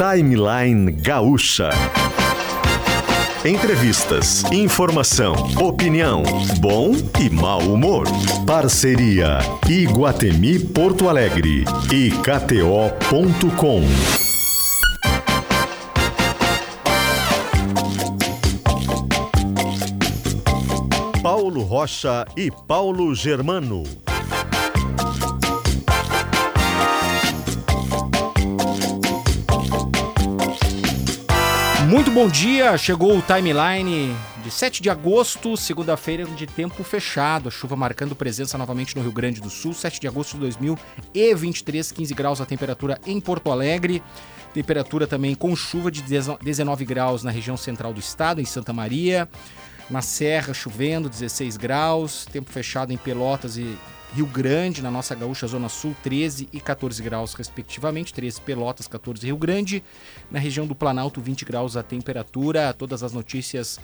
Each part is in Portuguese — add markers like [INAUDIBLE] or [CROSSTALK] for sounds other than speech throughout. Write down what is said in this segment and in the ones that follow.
Timeline Gaúcha. Entrevistas, informação, opinião, bom e mau humor. Parceria Iguatemi Porto Alegre e KTO.com. Paulo Rocha e Paulo Germano. Muito bom dia, chegou o timeline de 7 de agosto, segunda-feira de tempo fechado, a chuva marcando presença novamente no Rio Grande do Sul, 7 de agosto de 2023, 15 graus a temperatura em Porto Alegre, temperatura também com chuva de 19 graus na região central do estado, em Santa Maria, na Serra chovendo 16 graus, tempo fechado em Pelotas e Rio Grande, na nossa gaúcha Zona Sul, 13 e 14 graus, respectivamente. 13 Pelotas, 14 Rio Grande. Na região do Planalto, 20 graus a temperatura. Todas as notícias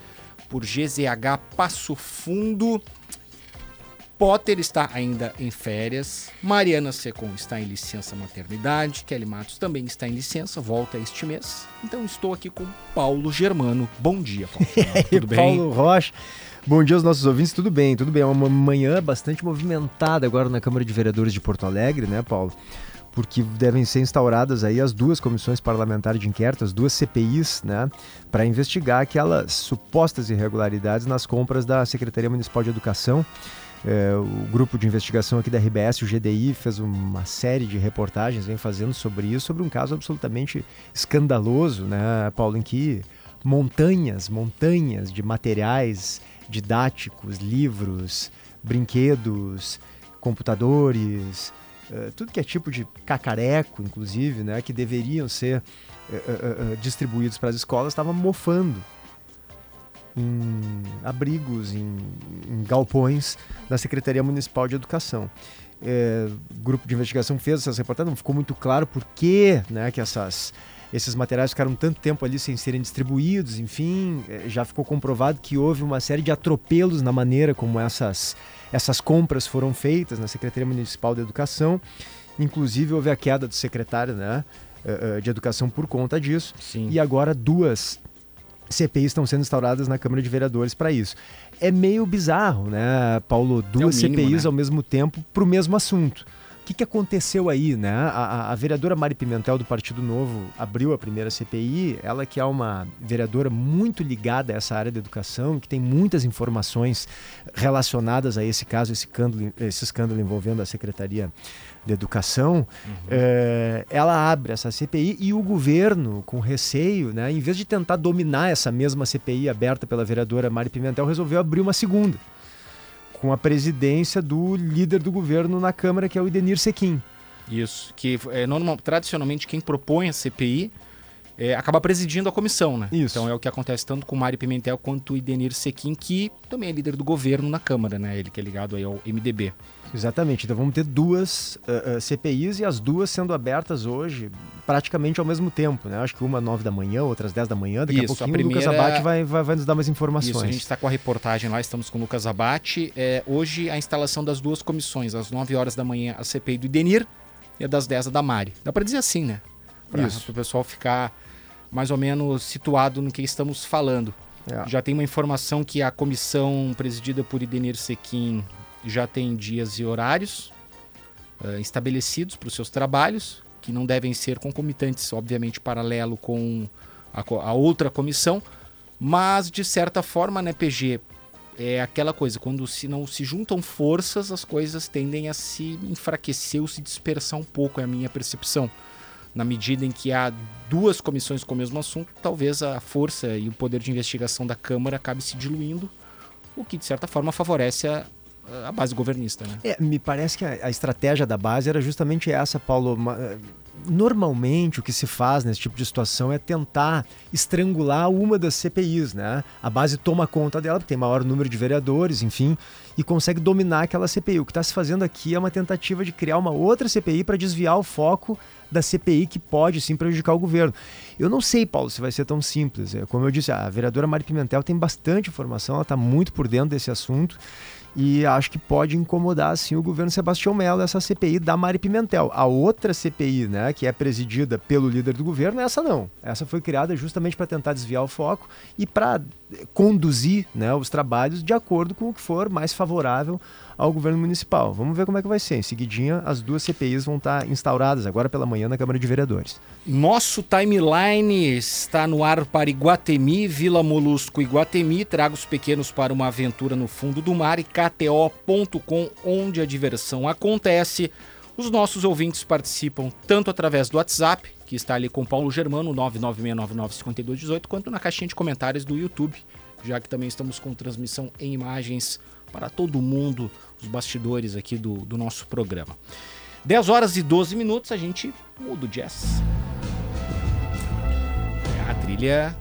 por GZH Passo Fundo. Potter está ainda em férias. Mariana Secom está em licença maternidade. Kelly Matos também está em licença, volta este mês. Então estou aqui com Paulo Germano. Bom dia, Paulo. [LAUGHS] Tudo bem? Paulo Rocha. Bom dia aos nossos ouvintes, tudo bem, tudo bem. É uma manhã bastante movimentada agora na Câmara de Vereadores de Porto Alegre, né, Paulo? Porque devem ser instauradas aí as duas comissões parlamentares de inquérito, as duas CPIs, né, para investigar aquelas supostas irregularidades nas compras da Secretaria Municipal de Educação. É, o grupo de investigação aqui da RBS, o GDI, fez uma série de reportagens, vem fazendo sobre isso, sobre um caso absolutamente escandaloso, né, Paulo, em que montanhas, montanhas de materiais didáticos, livros, brinquedos, computadores, uh, tudo que é tipo de cacareco, inclusive, né, que deveriam ser uh, uh, distribuídos para as escolas, estavam mofando em abrigos, em, em, galpões da Secretaria Municipal de Educação. É, o grupo de investigação fez essas reportagens, não ficou muito claro por que, né, que essas esses materiais ficaram tanto tempo ali sem serem distribuídos, enfim, eh, já ficou comprovado que houve uma série de atropelos na maneira como essas, essas compras foram feitas na Secretaria Municipal de Educação. Inclusive houve a queda do secretário né, eh, eh, de Educação por conta disso. Sim. E agora duas CPIs estão sendo instauradas na Câmara de Vereadores para isso. É meio bizarro, né, Paulo? Duas é mínimo, CPIs né? ao mesmo tempo para o mesmo assunto que, que aconteceu aí, né? A, a, vereadora Mari Pimentel do Partido Novo abriu a primeira CPI, ela que é uma vereadora muito ligada a essa área da educação, que tem muitas informações relacionadas a esse caso, esse escândalo, esse escândalo envolvendo a Secretaria de Educação, uhum. é, ela abre essa CPI e o governo, com receio, né, em vez de tentar dominar essa mesma CPI aberta pela vereadora Mari Pimentel, resolveu abrir uma segunda com a presidência do líder do governo na Câmara, que é o Idenir Sequim. Isso, que é normal, tradicionalmente quem propõe a CPI é, acaba presidindo a comissão, né? Isso. Então é o que acontece tanto com o Mário Pimentel quanto o Idenir Sequim, que também é líder do governo na Câmara, né? Ele que é ligado aí ao MDB. Exatamente. Então vamos ter duas uh, uh, CPIs e as duas sendo abertas hoje praticamente ao mesmo tempo, né? Acho que uma nove da manhã, outras dez da manhã. Daqui Isso, a pouquinho a primeira... o Lucas Abate vai, vai, vai, nos dar mais informações. Isso, a gente está com a reportagem lá, estamos com o Lucas Abate. É, hoje a instalação das duas comissões, às nove horas da manhã a CPI do Idenir e a das dez da Mari. Dá para dizer assim, né? Para o pessoal ficar mais ou menos situado no que estamos falando. É. Já tem uma informação que a comissão presidida por Idenir Sequim já tem dias e horários uh, estabelecidos para os seus trabalhos, que não devem ser concomitantes, obviamente, paralelo com a, a, outra comissão, mas de certa forma, né, PG, é aquela coisa, quando se não se juntam forças, as coisas tendem a se enfraquecer ou se dispersar um pouco, é a minha percepção na medida em que há duas comissões com o mesmo assunto, talvez a força e o poder de investigação da Câmara acabe se diluindo, o que de certa forma favorece a, a base governista. Né? É, me parece que a, a, estratégia da base era justamente essa, Paulo. Normalmente o que se faz nesse tipo de situação é tentar estrangular uma das CPIs, né? A base toma conta dela, porque tem maior número de vereadores, enfim, e consegue dominar aquela CPI. O que está se fazendo aqui é uma tentativa de criar uma outra CPI para desviar o foco da CPI que pode sim prejudicar o governo. Eu não sei, Paulo, se vai ser tão simples. É, como eu disse, a vereadora Mari Pimentel tem bastante informação, ela está muito por dentro desse assunto e acho que pode incomodar assim o governo Sebastião Melo essa CPI da Mari Pimentel. A outra CPI, né, que é presidida pelo líder do governo, essa não. Essa foi criada justamente para tentar desviar o foco e para conduzir, né, os trabalhos de acordo com o que for mais favorável ao governo municipal. Vamos ver como é que vai ser. Em seguidinha, as duas CPIs vão estar instauradas agora pela manhã na Câmara de Vereadores. Nosso timeline está no ar para Iguatemi, Vila Molusco Iguatemi. Traga os pequenos para uma aventura no fundo do mar e KTO.com, onde a diversão acontece. Os nossos ouvintes participam tanto através do WhatsApp, que está ali com Paulo Germano, 996995218, quanto na caixinha de comentários do YouTube, já que também estamos com transmissão em imagens para todo mundo, os bastidores aqui do, do nosso programa. 10 horas e 12 minutos, a gente muda o jazz. É a trilha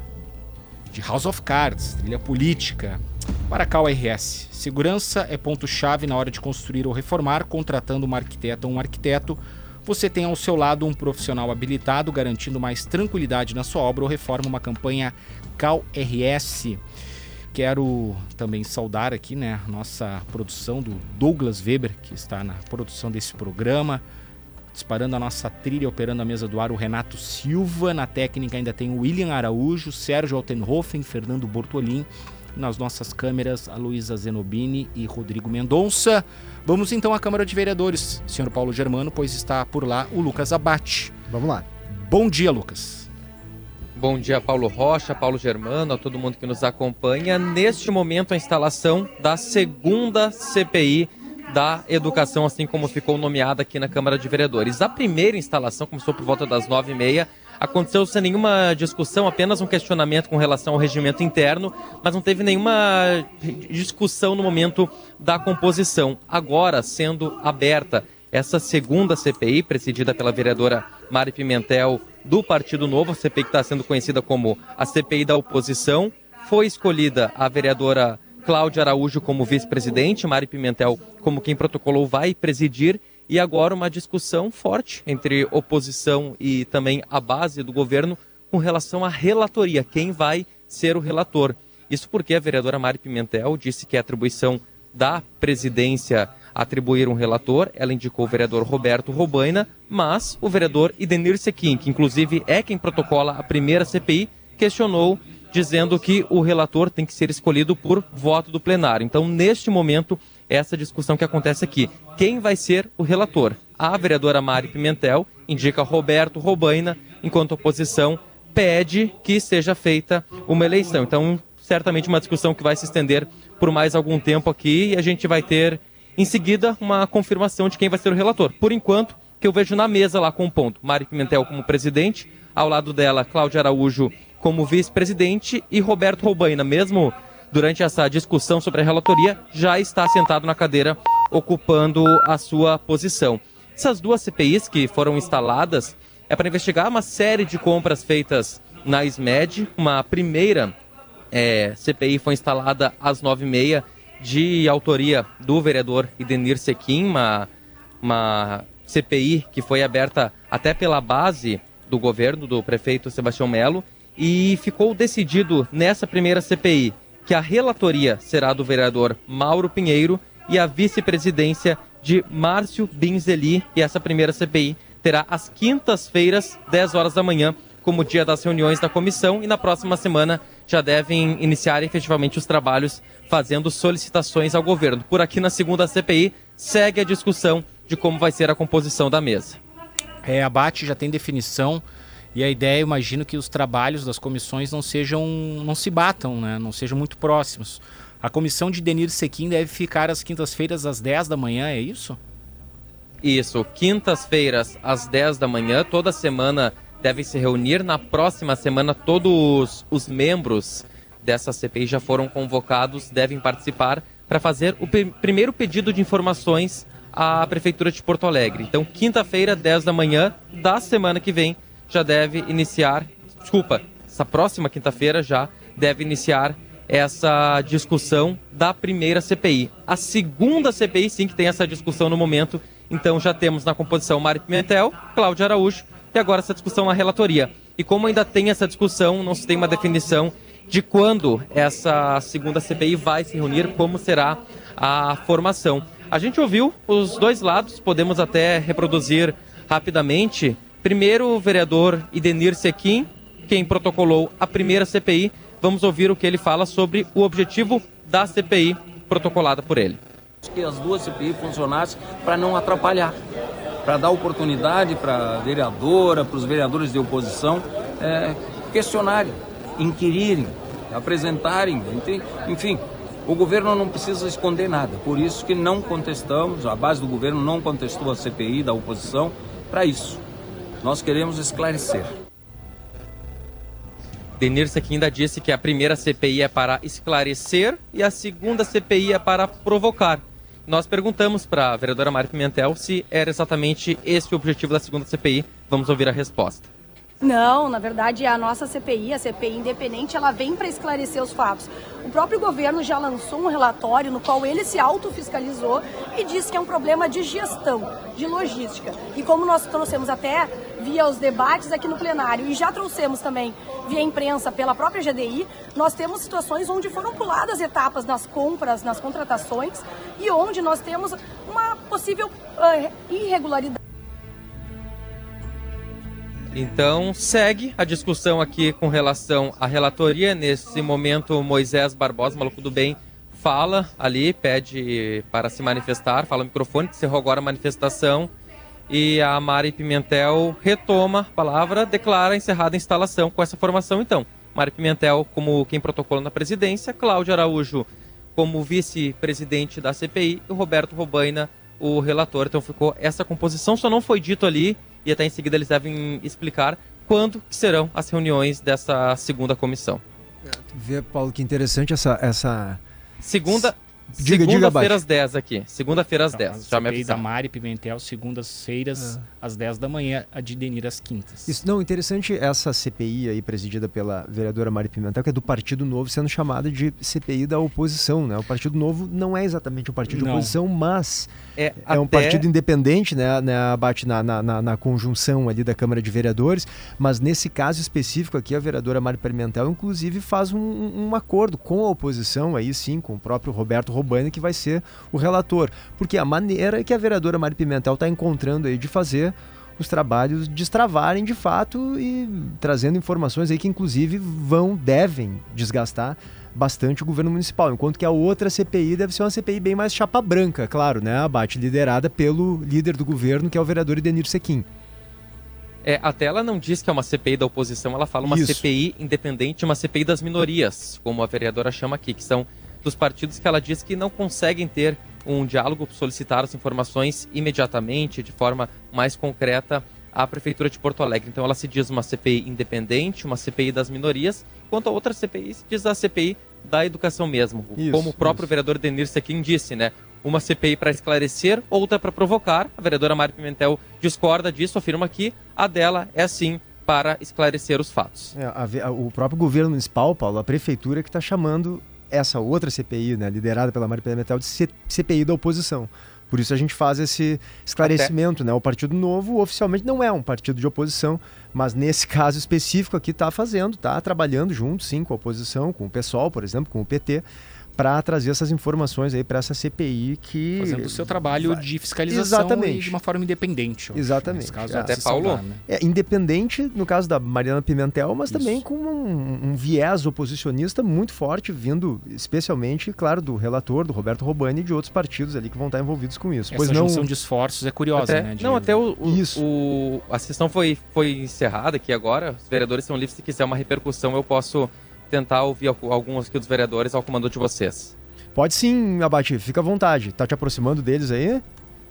de House of Cards, trilha política. Para cá o RS. Segurança é ponto-chave na hora de construir ou reformar, contratando uma arquiteta ou um arquiteto. Você tem ao seu lado um profissional habilitado, garantindo mais tranquilidade na sua obra ou reforma uma campanha Cal RS. Quero também saudar aqui, né, a nossa produção do Douglas Weber, que está na produção desse programa, disparando a nossa trilha, operando a mesa do ar, o Renato Silva. Na técnica ainda tem o William Araújo, Sérgio Altenhofen, Fernando Bortolin. Nas nossas câmeras, a Luísa Zenobini e Rodrigo Mendonça. Vamos então à Câmara de Vereadores, senhor Paulo Germano, pois está por lá o Lucas Abate. Vamos lá. Bom dia, Lucas. Bom dia, Paulo Rocha, Paulo Germano, a todo mundo que nos acompanha. Neste momento, a instalação da segunda CPI da educação, assim como ficou nomeada aqui na Câmara de Vereadores. A primeira instalação começou por volta das nove e meia. Aconteceu sem nenhuma discussão, apenas um questionamento com relação ao regimento interno, mas não teve nenhuma discussão no momento da composição. Agora, sendo aberta essa segunda CPI, presidida pela vereadora Mari Pimentel, do Partido Novo, a CPI que está sendo conhecida como a CPI da oposição. Foi escolhida a vereadora Cláudia Araújo como vice-presidente, Mari Pimentel como quem protocolou vai presidir. E agora uma discussão forte entre oposição e também a base do governo com relação à relatoria, quem vai ser o relator. Isso porque a vereadora Mari Pimentel disse que a atribuição da presidência atribuir um relator, ela indicou o vereador Roberto Robaina, mas o vereador Idenir Sequim, que inclusive é quem protocola a primeira CPI, questionou dizendo que o relator tem que ser escolhido por voto do plenário. Então, neste momento, essa discussão que acontece aqui. Quem vai ser o relator? A vereadora Mari Pimentel indica Roberto Robaina, enquanto a oposição pede que seja feita uma eleição. Então, certamente uma discussão que vai se estender por mais algum tempo aqui e a gente vai ter em seguida, uma confirmação de quem vai ser o relator. Por enquanto, que eu vejo na mesa lá com o ponto. Mari Pimentel como presidente, ao lado dela, Cláudia Araújo como vice-presidente e Roberto Roubaina, mesmo durante essa discussão sobre a relatoria, já está sentado na cadeira, ocupando a sua posição. Essas duas CPIs que foram instaladas é para investigar uma série de compras feitas na SMED. Uma primeira é, CPI foi instalada às nove e meia de autoria do vereador Idenir Sequim, uma, uma CPI que foi aberta até pela base do governo do prefeito Sebastião Melo e ficou decidido nessa primeira CPI que a relatoria será do vereador Mauro Pinheiro e a vice-presidência de Márcio Binzeli e essa primeira CPI terá às quintas-feiras, 10 horas da manhã, como dia das reuniões da comissão e na próxima semana já devem iniciar efetivamente os trabalhos fazendo solicitações ao governo. Por aqui na segunda CPI segue a discussão de como vai ser a composição da mesa. É, a BAT já tem definição e a ideia, imagino que os trabalhos das comissões não sejam, não se batam, né? não sejam muito próximos. A comissão de Denir Sequim deve ficar às quintas-feiras às 10 da manhã, é isso? Isso, quintas-feiras às 10 da manhã, toda semana devem se reunir. Na próxima semana, todos os membros dessa CPI já foram convocados, devem participar para fazer o primeiro pedido de informações à Prefeitura de Porto Alegre. Então, quinta-feira, 10 da manhã da semana que vem, já deve iniciar. Desculpa, essa próxima quinta-feira já deve iniciar essa discussão da primeira CPI. A segunda CPI, sim, que tem essa discussão no momento. Então, já temos na composição Mário Pimentel, Cláudio Araújo e agora essa discussão na relatoria. E como ainda tem essa discussão, não se tem uma definição de quando essa segunda CPI vai se reunir, como será a formação. A gente ouviu os dois lados, podemos até reproduzir rapidamente. Primeiro, o vereador Idenir Sequim, quem protocolou a primeira CPI. Vamos ouvir o que ele fala sobre o objetivo da CPI protocolada por ele. Que as duas CPI funcionassem para não atrapalhar, para dar oportunidade para a vereadora, para os vereadores de oposição é, questionarem, inquirirem, apresentarem, enfim, o governo não precisa esconder nada, por isso que não contestamos, a base do governo não contestou a CPI da oposição para isso. Nós queremos esclarecer. Denir ainda disse que a primeira CPI é para esclarecer e a segunda CPI é para provocar. Nós perguntamos para a vereadora Mari Pimentel se era exatamente esse o objetivo da segunda CPI. Vamos ouvir a resposta. Não, na verdade a nossa CPI, a CPI independente, ela vem para esclarecer os fatos. O próprio governo já lançou um relatório no qual ele se autofiscalizou e disse que é um problema de gestão, de logística. E como nós trouxemos até via os debates aqui no plenário e já trouxemos também via imprensa pela própria GDI, nós temos situações onde foram puladas etapas nas compras, nas contratações e onde nós temos uma possível uh, irregularidade. Então, segue a discussão aqui com relação à relatoria. Nesse momento, Moisés Barbosa, maluco do bem, fala ali, pede para se manifestar, fala no microfone, encerrou agora a manifestação. E a Mari Pimentel retoma a palavra, declara encerrada a instalação com essa formação. Então, Mari Pimentel como quem protocola na presidência, Cláudio Araújo como vice-presidente da CPI e o Roberto Robaina, o relator. Então ficou essa composição, só não foi dito ali e até em seguida eles devem explicar quando serão as reuniões dessa segunda comissão. Vê, Paulo, que interessante essa. essa... Segunda, Segunda-feira às 10 aqui. Segunda-feira às então, 10. Já me da Mari Pimentel, segundas-feiras é. às 10 da manhã, a de Denir às quintas. Isso, não, interessante essa CPI aí presidida pela vereadora Mari Pimentel, que é do Partido Novo, sendo chamada de CPI da oposição, né? O Partido Novo não é exatamente um partido não. de oposição, mas é, é um partido independente, né? né bate na, na, na, na, conjunção ali da Câmara de Vereadores, mas nesse caso específico aqui, a vereadora Mari Pimentel, inclusive, faz um, um acordo com a oposição, aí sim, com o próprio Roberto Robani, que vai ser o relator. Porque a maneira que a vereadora Mari Pimentel está encontrando aí de fazer os trabalhos destravarem de fato e trazendo informações aí que inclusive vão, devem desgastar bastante o governo municipal, enquanto que a outra CPI deve ser uma CPI bem mais chapa branca, claro, né? Abate liderada pelo líder do governo, que é o vereador Idenir Sequim. É, até ela não diz que é uma CPI da oposição, ela fala uma Isso. CPI independente, uma CPI das minorias, como a vereadora chama aqui, que são dos partidos que ela diz que não conseguem ter um diálogo, solicitar as informações imediatamente, de forma mais concreta, à Prefeitura de Porto Alegre. Então ela se diz uma CPI independente, uma CPI das minorias, quanto a outra CPI se diz a CPI da educação mesmo. Isso, como o próprio isso. vereador Denir Sequim disse, né? Uma CPI para esclarecer, outra para provocar. A vereadora Mari Pimentel discorda disso, afirma que a dela é sim para esclarecer os fatos. É, a, a, o próprio governo municipal, Paulo, a prefeitura que está chamando essa outra CPI, né, liderada pela Mari Pimentel, de CPI da oposição. Por isso a gente faz esse esclarecimento, Até... né? O Partido Novo oficialmente não é um partido de oposição, mas nesse [LAUGHS] caso específico aqui está fazendo, está trabalhando junto, sim, com a oposição, com o PSOL, por exemplo, com o PT, para trazer essas informações aí para essa CPI que fazendo o seu trabalho vai... de fiscalização Exatamente. de uma forma independente. Exatamente. Caso, é. Até Paulo. Né? É independente no caso da Mariana Pimentel, mas Isso. também com um, um, viés oposicionista muito forte vindo, especialmente, claro, do relator, do Roberto Robani e de outros partidos ali que vão estar envolvidos com isso. Essa pois junção não... de esforços é curiosa, até, né? De... Não, até o, o, Isso. O, a sessão foi foi encerrada aqui agora. Os vereadores são livres se quiser uma repercussão, eu posso tentar ouvir alguns aqui dos vereadores ao comando de vocês. Pode sim, Abate, fica à vontade. Tá te aproximando deles aí?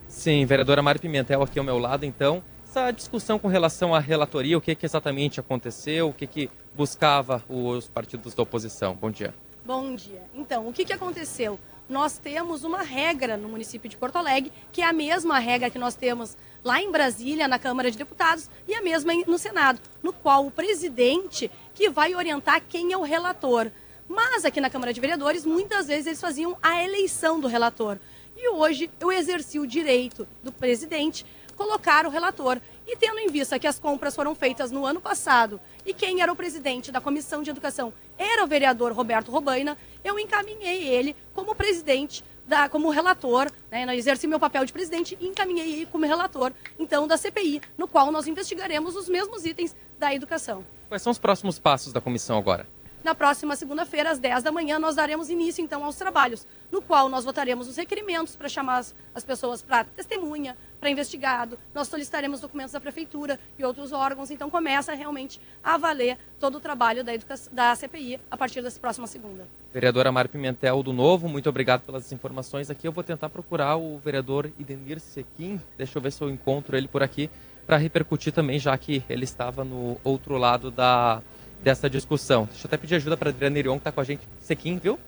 Sim, vereadora Mari Pimentel aqui ao meu lado, então. Essa discussão com relação à relatoria, o que, que exatamente aconteceu, o que, que buscava os partidos da oposição. Bom dia. Bom dia. Então, o que, que aconteceu? Nós temos uma regra no município de Porto Alegre, que é a mesma regra que nós temos lá em Brasília, na Câmara de Deputados, e a mesma no Senado, no qual o presidente que vai orientar quem é o relator. Mas aqui na Câmara de Vereadores, muitas vezes eles faziam a eleição do relator. E hoje eu exerci o direito do presidente colocar o relator. E tendo em vista que as compras foram feitas no ano passado e quem era o presidente da Comissão de Educação era o vereador Roberto Robaina, eu encaminhei ele como presidente da, como relator, né, exerci meu papel de presidente e encaminhei ele como relator, então, da CPI, no qual nós investigaremos os mesmos itens da educação. Quais são os próximos passos da comissão agora? Na próxima segunda-feira, às 10 da manhã, nós daremos início, então, aos trabalhos, no qual nós votaremos os requerimentos para chamar as, as pessoas para testemunha, para investigado, nós solicitaremos documentos da prefeitura e outros órgãos, então começa realmente a valer todo o trabalho da, da CPI a partir dessa próxima segunda. Vereadora Mari Pimentel do Novo, muito obrigado pelas informações aqui. Eu vou tentar procurar o vereador Idenir Sequim, deixa eu ver se eu encontro ele por aqui, para repercutir também, já que ele estava no outro lado da dessa discussão. Deixa eu até pedir ajuda para Adriana Irion, que está com a gente. Sequim, viu?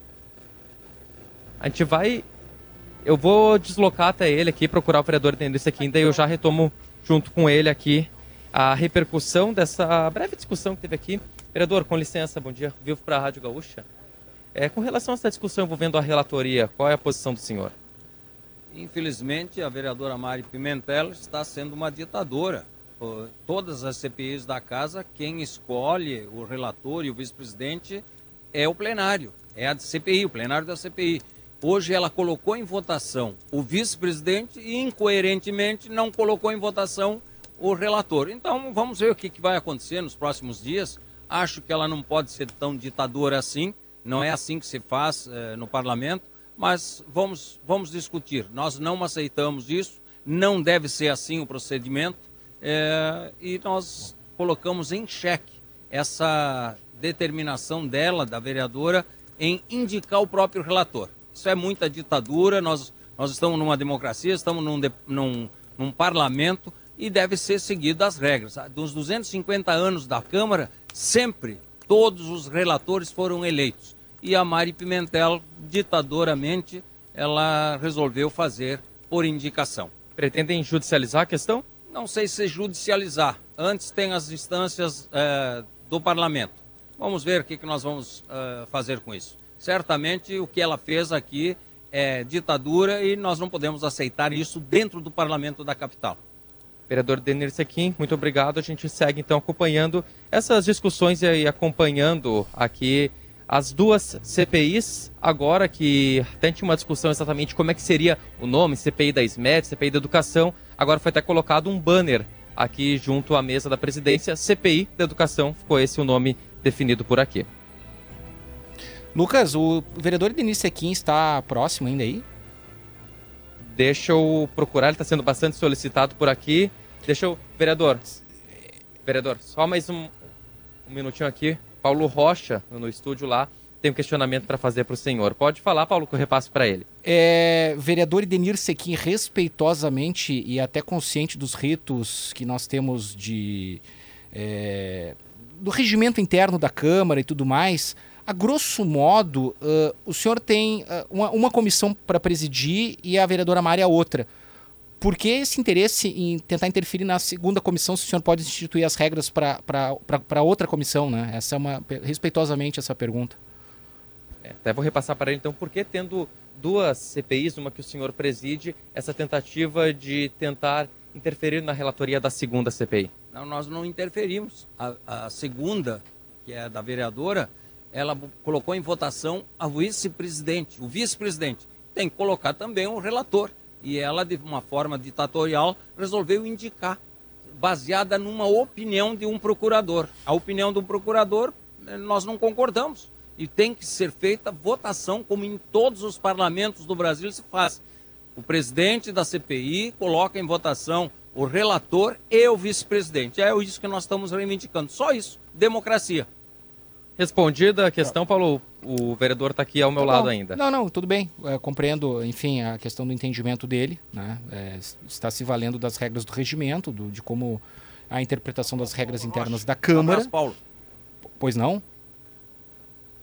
A gente vai. Eu vou deslocar até ele aqui, procurar o vereador Denilson Sequim, daí eu já retomo junto com ele aqui a repercussão dessa breve discussão que teve aqui. Vereador, com licença, bom dia. Vivo para a Rádio Gaúcha. É, com relação a essa discussão envolvendo a relatoria, qual é a posição do senhor? Infelizmente, a vereadora Mari Pimentel está sendo uma ditadora todas as CPIs da casa, quem escolhe o relator e o vice-presidente é o plenário, é a CPI, o plenário da CPI. Hoje ela colocou em votação o vice-presidente e, incoerentemente, não colocou em votação o relator. Então, vamos ver o que, vai acontecer nos próximos dias. Acho que ela não pode ser tão ditadora assim, não é assim que se faz eh, no parlamento, mas vamos, vamos discutir. Nós não aceitamos isso, não deve ser assim o procedimento é, e nós colocamos em xeque essa determinação dela, da vereadora, em indicar o próprio relator. Isso é muita ditadura, nós, nós estamos numa democracia, estamos num, num, num parlamento e deve ser seguido as regras. Dos 250 anos da Câmara, sempre todos os relatores foram eleitos. E a Mari Pimentel, ditadoramente, ela resolveu fazer por indicação. Pretendem judicializar a questão? Não sei se judicializar. Antes tem as instâncias é, do parlamento. Vamos ver o que, que nós vamos é, fazer com isso. Certamente o que ela fez aqui é ditadura e nós não podemos aceitar isso dentro do parlamento da capital. Vereador Denir Sequim, muito obrigado. A gente segue então acompanhando essas discussões e acompanhando aqui as duas CPIs, agora que até tinha uma discussão exatamente como é que seria o nome, CPI da SMED, CPI da Educação, agora foi até colocado um banner aqui junto à mesa da presidência, CPI da Educação, ficou esse o nome definido por aqui. Lucas, o vereador Denise Sequim está próximo ainda aí? Deixa eu procurar, ele está sendo bastante solicitado por aqui. Deixa eu. Vereador. Vereador, só mais um, um minutinho aqui. Paulo Rocha, no estúdio lá, tem um questionamento para fazer para o senhor. Pode falar, Paulo, que eu repasso para ele. É, vereador Idenir Sequim, respeitosamente e até consciente dos ritos que nós temos de. É, do regimento interno da Câmara e tudo mais, a grosso modo, uh, o senhor tem uh, uma, uma comissão para presidir e a vereadora Maria outra. Por que esse interesse em tentar interferir na segunda comissão se o senhor pode instituir as regras para outra comissão? Né? Essa é uma, respeitosamente essa pergunta. É, até vou repassar para ele, então, por que tendo duas CPIs, uma que o senhor preside, essa tentativa de tentar interferir na relatoria da segunda CPI? Não, nós não interferimos. A, a segunda, que é da vereadora, ela colocou em votação a vice-presidente, o vice-presidente. Tem que colocar também o relator e ela, de uma forma ditatorial, resolveu indicar, baseada numa opinião de um procurador. A opinião do procurador, eh, nós não concordamos. E tem que ser feita votação, como em todos os parlamentos do Brasil se faz. O presidente da CPI coloca em votação o relator e o vice-presidente. É isso que nós estamos reivindicando. Só isso. Democracia. Respondida a questão, Paulo, o vereador está aqui ao meu tá lado ainda. Não, não, tudo bem. É, compreendo, enfim, a questão do entendimento dele. Né? É, está se valendo das regras do regimento, do, de como a interpretação das regras internas da Câmara. Um abraço, Paulo. Pois não?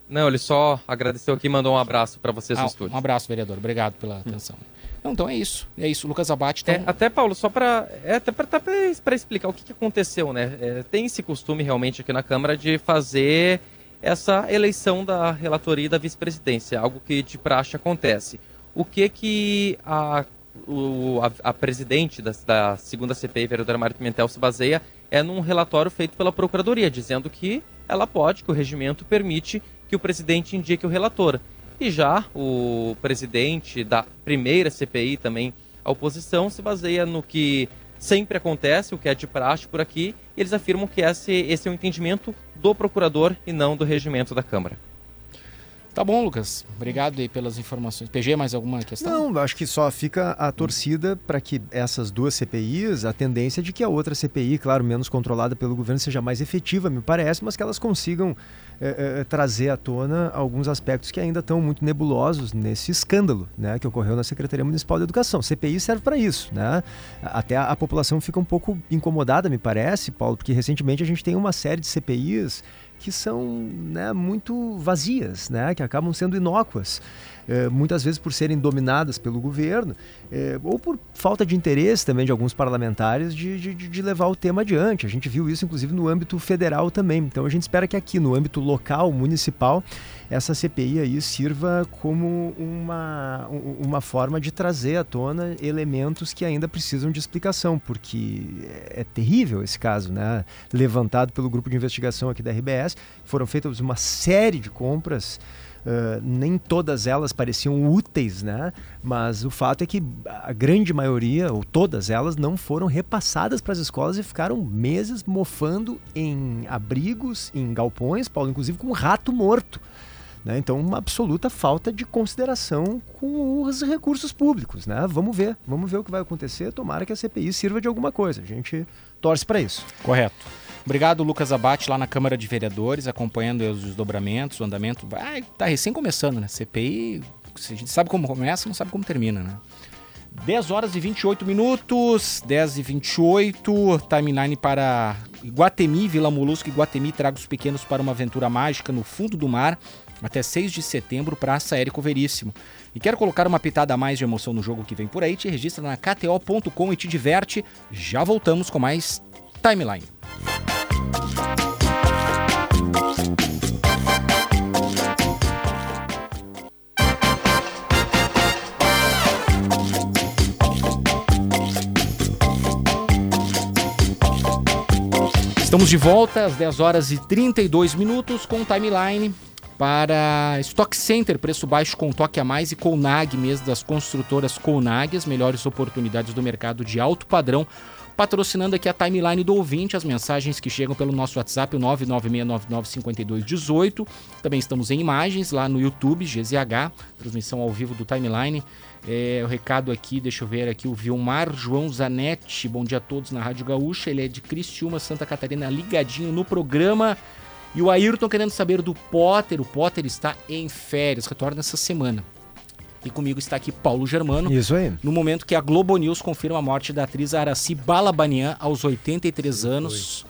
Não, ele só agradeceu aqui e mandou um abraço para vocês ah, no estúdio. Um abraço, vereador. Obrigado pela atenção. Não, então é isso. É isso. Lucas Abate. Então... É, até, Paulo, só para é, até para explicar o que, que aconteceu, né? É, tem esse costume realmente aqui na Câmara de fazer essa eleição da relatoria e da vice-presidência, algo que de praxe acontece. O que que a o, a, a, presidente da, da, segunda CPI, vereadora Mário Pimentel, se baseia é num relatório feito pela Procuradoria, dizendo que ela pode, que o regimento permite que o presidente indique o relator. E já o presidente da primeira CPI também, a oposição, se baseia no que sempre acontece, o que é de praxe por aqui, e eles afirmam que esse, esse é o entendimento do procurador e não do regimento da Câmara. Tá bom, Lucas. Obrigado aí pelas informações. PG, mais alguma questão? Não, acho que só fica a torcida para que essas duas CPIs, a tendência de que a outra CPI, claro, menos controlada pelo governo, seja mais efetiva, me parece, mas que elas consigam é, é, trazer à tona alguns aspectos que ainda estão muito nebulosos nesse escândalo né, que ocorreu na Secretaria Municipal de Educação. CPI serve para isso. Né? Até a, a população fica um pouco incomodada, me parece, Paulo, porque recentemente a gente tem uma série de CPIs que são né, muito vazias, né, que acabam sendo inócuas. É, muitas vezes por serem dominadas pelo governo, é, ou por falta de interesse também de alguns parlamentares de, de, de, levar o tema adiante. A gente viu isso, inclusive, no âmbito federal também. Então, a gente espera que aqui, no âmbito local, municipal, essa CPI aí sirva como uma, uma forma de trazer à tona elementos que ainda precisam de explicação, porque é terrível esse caso, né? Levantado pelo grupo de investigação aqui da RBS, foram feitas uma série de compras. Uh, nem todas elas pareciam úteis, né? Mas o fato é que a grande maioria, ou todas elas, não foram repassadas para as escolas e ficaram meses mofando em abrigos, em galpões, Paulo, inclusive com um rato morto. Né? Então, uma absoluta falta de consideração com os recursos públicos. Né? Vamos ver, vamos ver o que vai acontecer. Tomara que a CPI sirva de alguma coisa. A gente torce para isso. Correto. Obrigado, Lucas Abate, lá na Câmara de Vereadores, acompanhando os desdobramentos, o andamento. Vai, tá recém começando, né? CPI, a gente sabe como começa, não sabe como termina, né? 10 horas e 28 minutos, 10 e 28, timeline para Iguatemi, Vila Molusco e Iguatemi traga os pequenos para uma aventura mágica no fundo do mar até 6 de setembro, Praça Érico Veríssimo. E quer colocar uma pitada a mais de emoção no jogo que vem por aí? Te registra na KTO.com e te diverte. Já voltamos com mais Timeline. Estamos de volta às 10 horas e 32 minutos com o Timeline para Stock Center, preço baixo com toque a mais e Conag, mesa das construtoras Conag, as melhores oportunidades do mercado de alto padrão. Patrocinando aqui a timeline do ouvinte, as mensagens que chegam pelo nosso WhatsApp, o 996995218. Também estamos em imagens lá no YouTube, GZH, transmissão ao vivo do timeline. É, o recado aqui, deixa eu ver aqui, o Vilmar João Zanetti. Bom dia a todos na Rádio Gaúcha. Ele é de Cristiúma, Santa Catarina, ligadinho no programa. E o Ayrton querendo saber do Potter. O Potter está em férias, retorna essa semana. E comigo está aqui Paulo Germano. Isso aí. No momento que a Globo News confirma a morte da atriz Araci Balabanian aos 83 anos.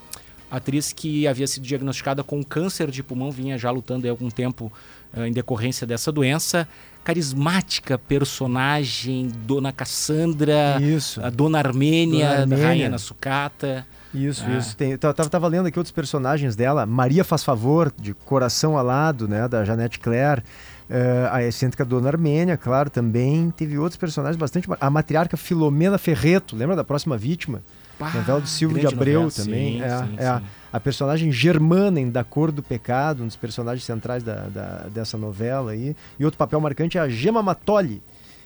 Atriz que havia sido diagnosticada com câncer de pulmão, vinha já lutando há algum tempo uh, em decorrência dessa doença. Carismática personagem, Dona Cassandra, Isso. a Dona Armênia, Dona Armênia. Rainha na Sucata. Isso, ah. isso. Tem, tava, tava lendo aqui outros personagens dela. Maria Faz Favor, de Coração Alado, né? Da Janete Claire. Uh, a excêntrica Dona Armênia, claro, também. Teve outros personagens bastante. A matriarca Filomena Ferreto, lembra da próxima vítima? Pá, novela do Silvio de Abreu novela. também. Sim, é, sim, é sim. A, a, personagem Germana em Da Cor do Pecado, um dos personagens centrais da, da, dessa novela aí. E outro papel marcante é a Gema Matoli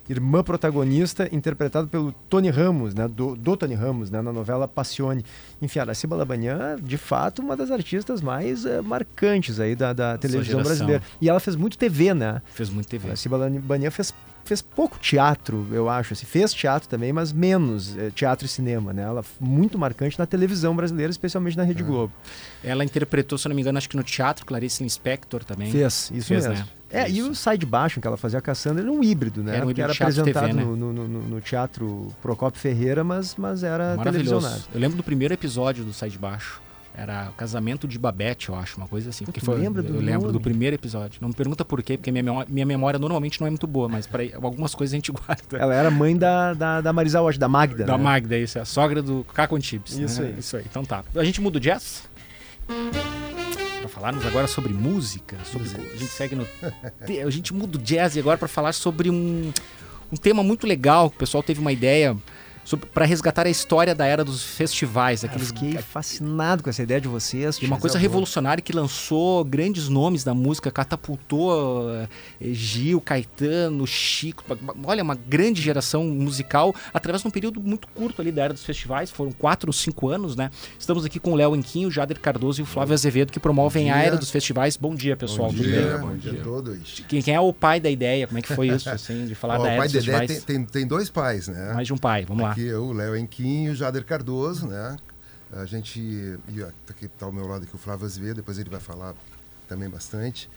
irmã protagonista, interpretado pelo Tony Ramos, né, do, do Tony Ramos, né, na novela Passione. Enfim, a Araci Balabanian, de fato, uma das artistas mais uh, marcantes aí da, da televisão brasileira. E ela fez muito TV, né? Fez muito TV. A Araci Balabanian fez fez pouco teatro, eu acho. Assim, fez teatro também, mas menos é, teatro e cinema, né? Ela muito marcante na televisão brasileira, especialmente na Rede é. Globo. Ela interpretou, se não me engano, acho que no teatro, Clarice Lispector também. Fez, isso fez, mesmo. Né? É, fez. e o Sai de Baixo, que ela fazia a Cassandra, era um híbrido, né? Era um híbrido era apresentado TV, né? no, no, no, teatro Procopio Ferreira, mas, mas era televisionado. Eu lembro do primeiro episódio do Sai de Baixo. Era o casamento de Babette, eu acho, uma coisa assim. Porque foi, lembra eu lembro do primeiro episódio. Não me pergunta por quê, porque minha memória, minha memória normalmente não é muito boa, mas para algumas coisas a gente [LAUGHS] guarda. Ela era mãe da, da, da Marisa da Magda. Da né? Magda, isso. É a sogra do Caco Chips. Isso né? aí. Isso aí. Então tá. A gente muda o jazz? Para falarmos agora sobre música. Sobre, a gente segue no. a gente muda o jazz agora para falar sobre um um tema muito legal, que o pessoal teve uma ideia para resgatar a história da era dos festivais. Aqueles... Eu fiquei fascinado com essa ideia de vocês. E uma coisa revolucionária que lançou grandes nomes da música, catapultou eh, Gil, Caetano, Chico. Olha, uma grande geração musical através de um período muito curto ali da era dos festivais. Foram quatro ou cinco anos, né? Estamos aqui com o Léo Enquinho, o Jader Cardoso e o Flávio Azevedo, que promovem a era dos festivais. Bom dia, pessoal. Bom dia, bom dia a todos. Quem, quem, é o pai da ideia? Como é que foi isso, [LAUGHS] assim, de falar da era dos festivais? O pai da ideia tem, tem, tem dois pais, né? Mais de um pai, vamos lá aqui eu, o Léo o Jader Cardoso, né? A gente. E aqui está ao meu lado aqui o Flávio Azevedo, depois ele vai falar também bastante.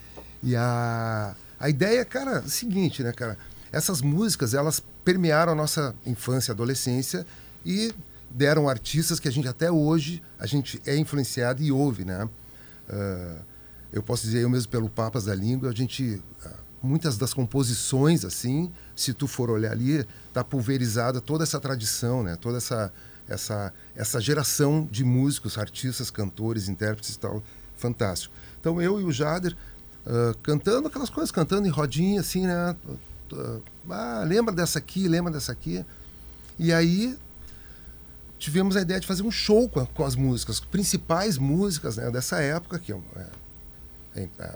E a, a ideia, cara, é o seguinte, né, cara? Essas músicas, elas permearam a nossa infância, adolescência e deram artistas que a gente até hoje a gente é influenciado e ouve, né? Uh, eu posso dizer eu mesmo pelo Papas da Língua, a gente uh, muitas das composições assim, se tu for olhar ali, tá pulverizada toda essa tradição, né? Toda essa essa essa geração de músicos, artistas, cantores, intérpretes e tal, fantástico. Então eu e o Jader uh, cantando aquelas coisas, cantando em rodinha assim, né? Uh, ah, lembra dessa aqui, lembra dessa aqui. E aí tivemos a ideia de fazer um show com, com as músicas, principais músicas né, dessa época, que é,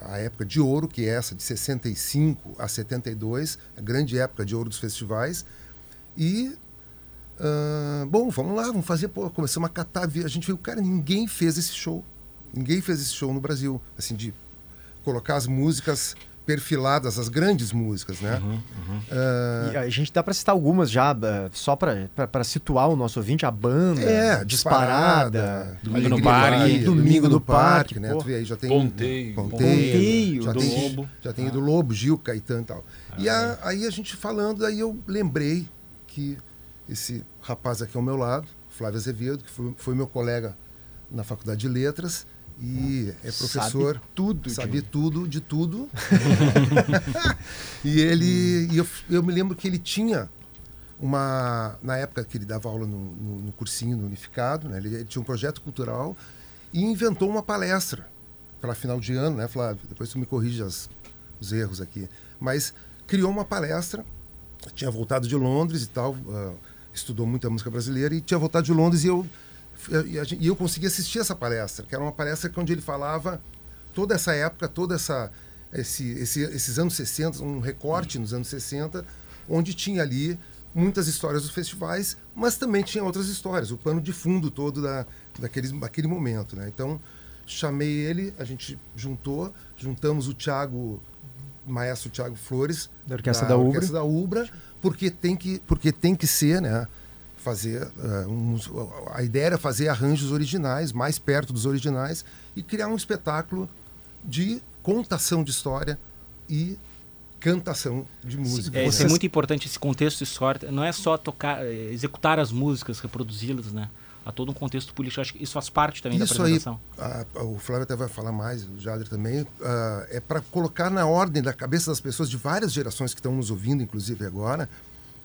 a época de ouro, que é essa de 65 a 72, a grande época de ouro dos festivais. E, uh, bom, vamos lá, vamos fazer, pô, começamos a catar, a gente viu, cara, ninguém fez esse show. Ninguém fez esse show no Brasil, assim, de colocar as músicas perfiladas, as grandes músicas, né? Uhum, uhum. Uh... a gente dá para citar algumas já, uh, só para situar o nosso ouvinte, a banda, é, Disparada, Domingo no Parque, Domingo no Parque, né? Tu vê aí, já tem Ponteio, Ponteio, já do tem, Lobo. Já tem ah. do Lobo, Gil, Caetano e tal. Ah, e a, aí a gente falando, aí eu lembrei que esse rapaz aqui ao meu lado, Flávio Azevedo, que foi, foi meu colega na Faculdade de Letras, e é professor. Sabe tudo. Sabe de... tudo, de tudo. [LAUGHS] [LAUGHS] e ele. E eu, eu me lembro que ele tinha uma. Na época que ele dava aula no, no, no cursinho no Unificado, né, ele, ele, tinha um projeto cultural e inventou uma palestra para final de ano, né, Flávio? Depois tu me corrige as, os erros aqui. Mas criou uma palestra, tinha voltado de Londres e tal, uh, estudou muita música brasileira e tinha voltado de Londres e eu e eu consegui assistir essa palestra, que era uma palestra onde ele falava toda essa época, toda essa esse, esse, esses anos 60, um recorte nos anos 60, onde tinha ali muitas histórias dos festivais, mas também tinha outras histórias, o pano de fundo todo da, daquele, daquele momento. Né? Então, chamei ele, a gente juntou, juntamos o Thiago, o maestro Thiago Flores, da Orquestra da, da, Ubra. da Ubra, porque tem que, porque tem que ser, né? Fazer uh, a ideia era fazer arranjos originais mais perto dos originais e criar um espetáculo de contação de história e cantação de música. É, é muito importante esse contexto histórico. Não é só tocar, é, executar as músicas, reproduzi-las, né? Há todo um contexto político. Acho que isso faz parte também isso da apresentação. Aí, a, o Flávio até vai falar mais, o Jader também. Uh, é para colocar na ordem da cabeça das pessoas de várias gerações que estão nos ouvindo, inclusive agora.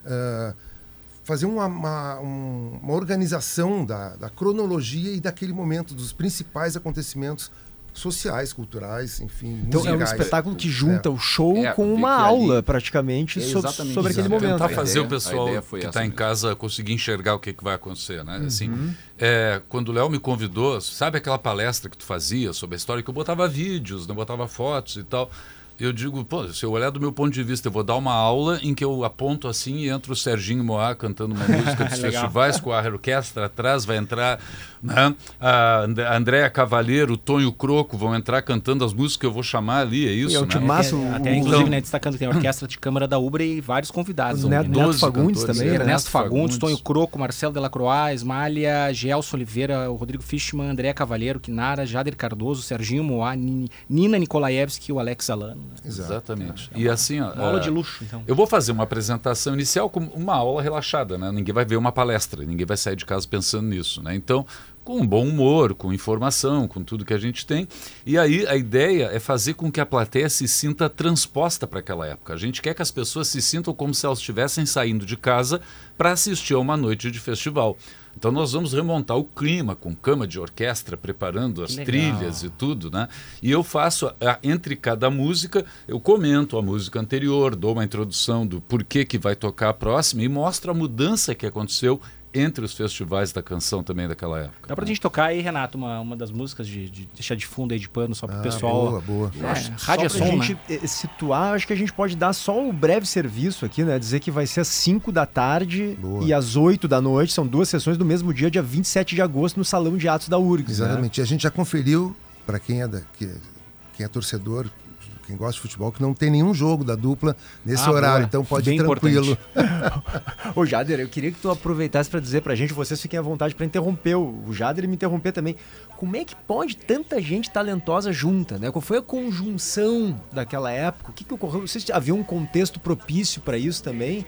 Uh, fazer uma, uma, uma organização da, da, cronologia e daquele momento, dos principais acontecimentos sociais, culturais, enfim, então musicais. é um espetáculo que junta é. o show é, com uma aula, ali... praticamente, é sobre, sobre aquele momento. Tentar fazer ideia, o pessoal que está em casa conseguir enxergar o que, que vai acontecer, né? Assim, uhum. Assim, é, quando o Léo me convidou, sabe aquela palestra que tu fazia sobre a história, que eu botava vídeos, não botava fotos e tal eu digo, pô, se eu olhar do meu ponto de vista, eu vou dar uma aula em que eu aponto assim e entra o Serginho Moá cantando uma [LAUGHS] música dos festivais com a orquestra atrás, vai entrar né? a Andréa Cavalheiro, o Tonho Croco vão entrar cantando as músicas que eu vou chamar ali, é isso, e é o né? Timaço, até, até, inclusive, então, né, destacando que tem a orquestra de câmara da Ubra e vários convidados. O Neto, Neto Fagundes cantores, também, né? Ernesto Fagundes, Tonho Croco, Marcelo Delacroix, Esmalha, Gelson Oliveira, o Rodrigo Fischmann, Andréa Cavalheiro, Kinara, Jader Cardoso, Serginho Moá, Nina Nikolaevski e o Alex Alano. Né? Exatamente. E assim, ó, uma aula de luxo, então. Eu vou fazer uma apresentação inicial com uma aula relaxada, né? Ninguém vai ver uma palestra, ninguém vai sair de casa pensando nisso, né? Então, com bom humor, com informação, com tudo que a gente tem. E aí a ideia é fazer com que a plateia se sinta transposta para aquela época. A gente quer que as pessoas se sintam como se elas estivessem saindo de casa para assistir a uma noite de festival. Então nós vamos remontar o clima com cama de orquestra, preparando as trilhas e tudo, né? E eu faço, entre cada música, eu comento a música anterior, dou uma introdução do porquê que vai tocar a próxima e mostro a mudança que aconteceu entre os festivais da canção também daquela época. Dá pra né? gente tocar aí, Renato, uma, uma das músicas de, de deixar de fundo aí de pano só pro ah, pessoal. Boa, boa. É, rádio é som, gente né? Situar, acho que a gente pode dar só o breve serviço aqui, né? Dizer que vai ser às 5 da tarde boa. e às 8 da noite, são duas sessões do mesmo dia, dia 27 de agosto, no Salão de Atos da URGS. Né? Exatamente. Né? E a gente já conferiu, para quem é da, que, quem é torcedor, quem gosta de futebol, que não tem nenhum jogo da dupla nesse ah, horário, boa. então pode Bem ir tranquilo. [LAUGHS] Ô Jader, eu queria que tu aproveitasse para dizer pra gente, vocês fiquem à vontade para interromper o, o Jader e me interromper também. Como é que pode tanta gente talentosa junta, né? Qual foi a conjunção daquela época? O que, que ocorreu? Vocês havia um contexto propício para isso também?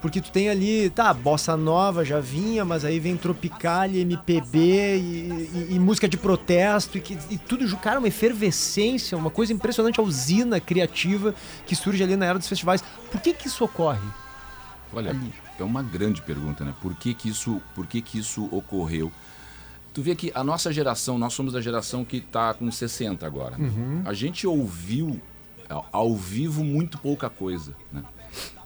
Porque tu tem ali, tá, bossa nova já vinha, mas aí vem tropical, MPB e, e, e, música de protesto e, que, e tudo, cara, uma efervescência, uma coisa impressionante, a usina criativa que surge ali na era dos festivais. Por que que isso ocorre? Olha, ali? é uma grande pergunta, né? Por que que isso, por que que isso ocorreu? Tu vê que a nossa geração, nós somos a geração que está com 60 agora. Né? Uhum. A gente ouviu ao vivo muito pouca coisa, né?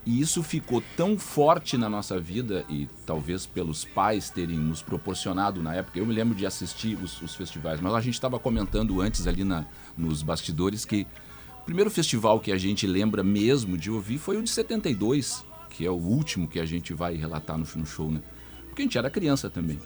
E isso ficou tão forte na nossa vida, e talvez pelos pais terem nos proporcionado na época. Eu me lembro de assistir os, os festivais, mas a gente estava comentando antes ali na, nos bastidores que o primeiro festival que a gente lembra mesmo de ouvir foi o de 72, que é o último que a gente vai relatar no, no show, né? Porque a gente era criança também.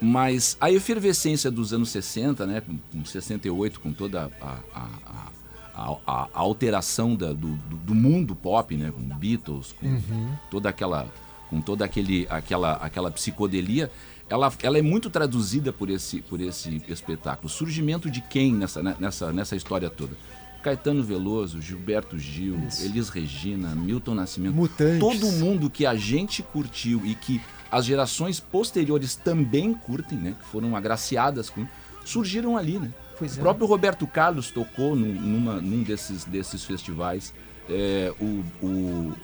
Mas a efervescência dos anos 60, né, com 68, com toda a, a, a a, a, alteração da, do, do, mundo pop, né? Com Beatles, com uhum. toda aquela com toda aquele, aquela, aquela psicodelia, ela, ela é muito traduzida por esse, por esse espetáculo. O surgimento de quem nessa, né, nessa, nessa história toda? Caetano Veloso, Gilberto Gil, Isso. Elis Regina, Milton Nascimento. Mutantes. Todo mundo que a gente curtiu e que as gerações posteriores também curtem, né? Que foram agraciadas com. surgiram ali, né? Pois o é. próprio Roberto Carlos tocou num, numa, num desses, desses festivais. É, o, o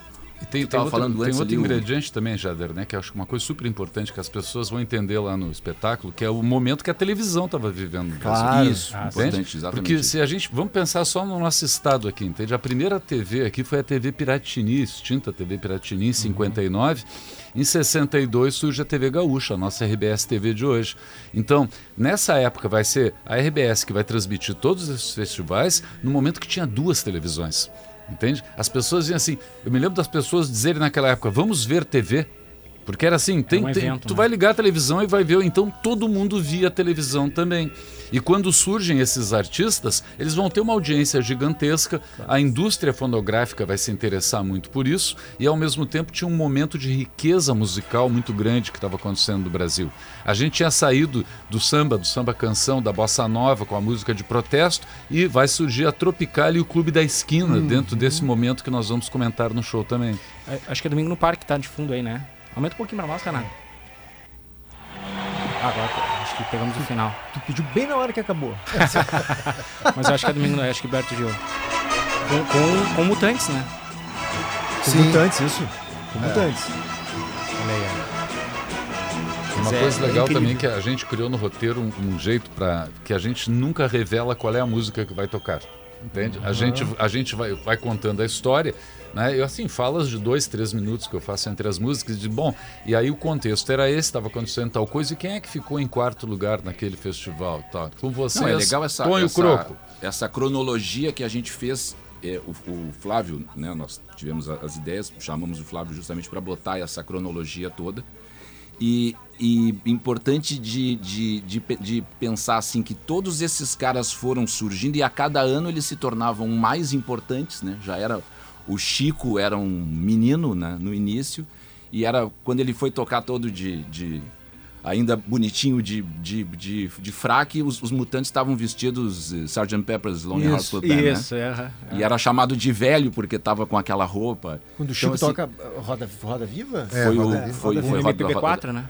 e tem, tem outro, falando tem outro ingrediente o... também, Jader, né? Que acho que uma coisa super importante que as pessoas vão entender lá no espetáculo, que é o momento que a televisão estava vivendo. Claro. Isso, ah, importante, exatamente. Porque se a gente. Vamos pensar só no nosso estado aqui, entende? A primeira TV aqui foi a TV Piratini, extinta TV Piratini, em 59. Uhum. Em 62 surge a TV Gaúcha, a nossa RBS TV de hoje. Então, nessa época vai ser a RBS que vai transmitir todos esses festivais no momento que tinha duas televisões. Entende? As pessoas diziam assim, eu me lembro das pessoas dizerem naquela época, vamos ver TV. Porque era assim, tem, um evento, tem, tu né? vai ligar a televisão e vai ver, então todo mundo via televisão também. E quando surgem esses artistas, eles vão ter uma audiência gigantesca, a indústria fonográfica vai se interessar muito por isso, e ao mesmo tempo tinha um momento de riqueza musical muito grande que estava acontecendo no Brasil. A gente tinha saído do samba, do samba canção, da bossa nova com a música de protesto, e vai surgir a Tropical e o Clube da Esquina uhum. dentro desse momento que nós vamos comentar no show também. É, acho que é domingo no parque, tá de fundo aí, né? Aumenta um pouquinho pra nós, Renato. Agora, acho que pegamos o final. Tu pediu bem na hora que acabou. [LAUGHS] Mas eu acho que é domingo, acho que Berto Gil. Com, com, com mutantes, né? Com Sim. mutantes, isso. Com é. mutantes. Olha aí, Uma é, coisa legal é também que a gente criou no roteiro um, um jeito para que a gente nunca revela qual é a música que vai tocar. Entende? Uhum. A gente, a gente vai, vai contando a história né? Eu, assim, falas de dois, três minutos que eu faço entre as músicas, de bom, e aí o contexto era esse, estava acontecendo tal coisa, e quem é que ficou em quarto lugar naquele festival? Tal? Com você Não, é legal essa, põe essa, o croco. essa cronologia que a gente fez. É, o, o, Flávio, né, nós tivemos as ideias, chamamos o Flávio justamente para botar essa cronologia toda. E, e importante de, de, de, de, pensar assim que todos esses caras foram surgindo e a cada ano eles se tornavam mais importantes, né? Já era o Chico era um menino né, no início e era quando ele foi tocar todo de, de ainda bonitinho de, de, de, de fraque, os, os mutantes estavam vestidos uh, Sgt. Pepper's Lonely Hearts Club Band, isso, né? é, é. E era chamado de velho porque estava com aquela roupa. Quando o Chico então, assim, toca Roda, Roda Viva? É, foi roda, o foi, roda, foi, foi, foi MPB4, né?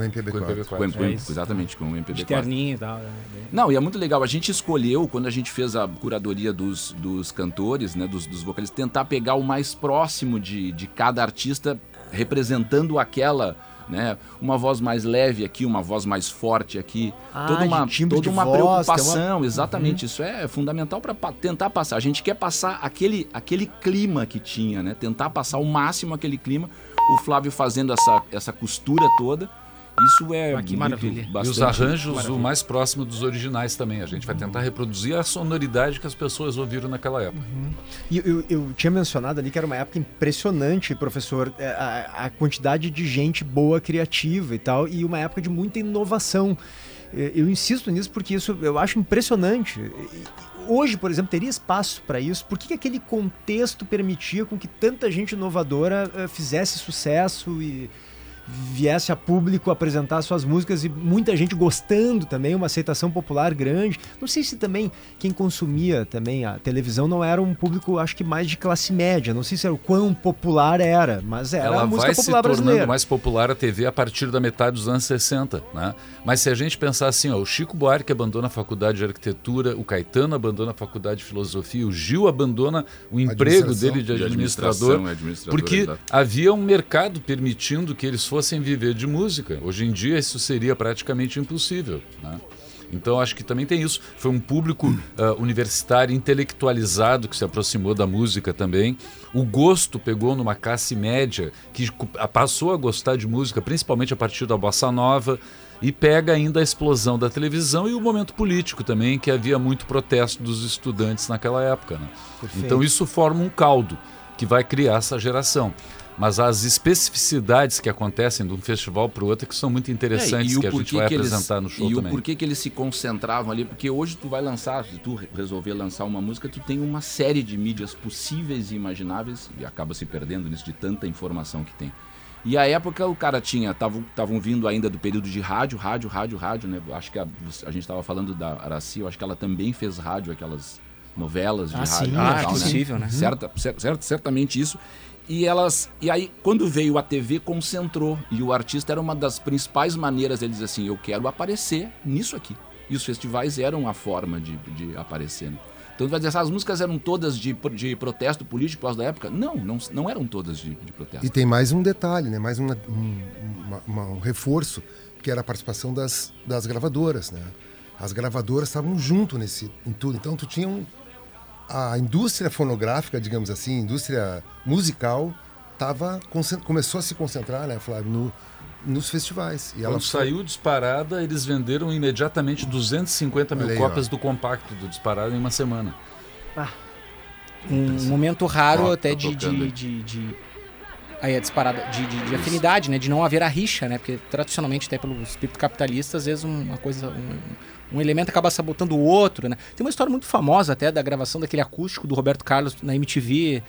Com o MPB4. Com, com, com, é exatamente, com o MPB4. Terninho e tal. Né? Não, e é muito legal. A gente escolheu, quando a gente fez a curadoria dos, dos cantores, né, dos, dos vocalistas, tentar pegar o mais próximo de, de cada artista representando aquela né? Uma voz mais leve aqui, uma voz mais forte aqui, Ah, toda uma, toda uma voz, preocupação, uma- exatamente. Isso é fundamental para tentar passar. A gente quer passar aquele, aquele clima que tinha, né? Tentar passar ao máximo aquele clima. O Flávio fazendo essa, essa costura toda. Isso é Ah, que muito- maravilha. E os arranjos o mais próximo dos originais também. A gente vai tentar reproduzir a sonoridade que as pessoas ouviram naquela época. E eu, eu tinha mencionado ali que era uma época impressionante, professor, é, a, a quantidade de gente boa, criativa e tal, e uma época de muita inovação. É, Eu insisto nisso porque isso eu acho impressionante. Hoje, por exemplo, teria espaço para isso? Por que, que aquele contexto permitia com que tanta gente inovadora eh, fizesse sucesso e viesse a público apresentar suas músicas e muita gente gostando também, uma aceitação popular grande. Não sei se também quem consumia também a televisão não era um público, acho que mais de classe média. Não sei se era o quão popular era, mas era Ela a música vai se popular tornando brasileira. mais popular a TV a partir da metade dos anos 60, né? Mas se a gente pensar assim, ó, o Chico Buarque abandona a faculdade de arquitetura, o Caetano abandona a faculdade de filosofia, o Gil abandona o emprego dele de De administrador, administração, é administrador, porque havia um mercado permitindo que eles fossem viver de música. Hoje em dia isso seria praticamente impossível, né? Então acho que também tem isso. Foi um público ah, [CLEARS THROAT] universitário intelectualizado que se aproximou da música também. O gosto pegou numa classe média que passou a gostar de música, principalmente a partir da bossa nova. E pega ainda a explosão da televisão e o momento político também, que havia muito protesto dos estudantes naquela época. né? Então isso forma um caldo que vai criar essa geração. Mas as especificidades que acontecem de um festival para o outro que são muito interessantes, É, e o que a gente vai que eles- apresentar no show e também. o porquê que eles se concentravam ali, porque hoje tu vai lançar, se tu re- resolver lançar uma música, tu tem uma série de mídias possíveis e imagináveis e acaba se perdendo nisso de tanta informação que tem. E a época o cara tinha, estavam vindo ainda do período de rádio, rádio, rádio, rádio, né? Acho que a, a gente estava falando da Araci, eu acho que ela também fez rádio, aquelas novelas de Ah, rádio. sim, e Ah, é tal, possível, né? Certa, cer- cer- certamente isso. E elas. E aí, quando veio a TV, concentrou. E o artista era uma das principais maneiras dele dizer assim: eu quero aparecer nisso aqui. E os festivais eram a forma de, de aparecer. né? Então vai dizer, "Ah, as músicas eram todas de, de protesto político causa da época? Não, não, não eram todas de, de protesto. E tem mais um detalhe, né? mais uma- um, uma- uma- um reforço, que era a participação das, das gravadoras. Né? As gravadoras estavam junto nesse, em tudo. Então tu tinha um, a indústria fonográfica, digamos assim, indústria musical, tava, começou a se concentrar, né, Flávio, no, nos festivais. E ela Quando foi- saiu disparada, eles venderam imediatamente 250 mil aí, cópias ó. do compacto do disparada em uma semana. Um momento raro Ó, até tá de, de, de, de- Aí a disparada de, de- de afinidade, né? De não haver a rixa, né? Porque tradicionalmente, até pelo espírito capitalista, às vezes uma coisa. Um, um elemento acaba sabotando o outro, né? Tem uma história muito famosa até da gravação daquele acústico do Roberto Carlos na MTV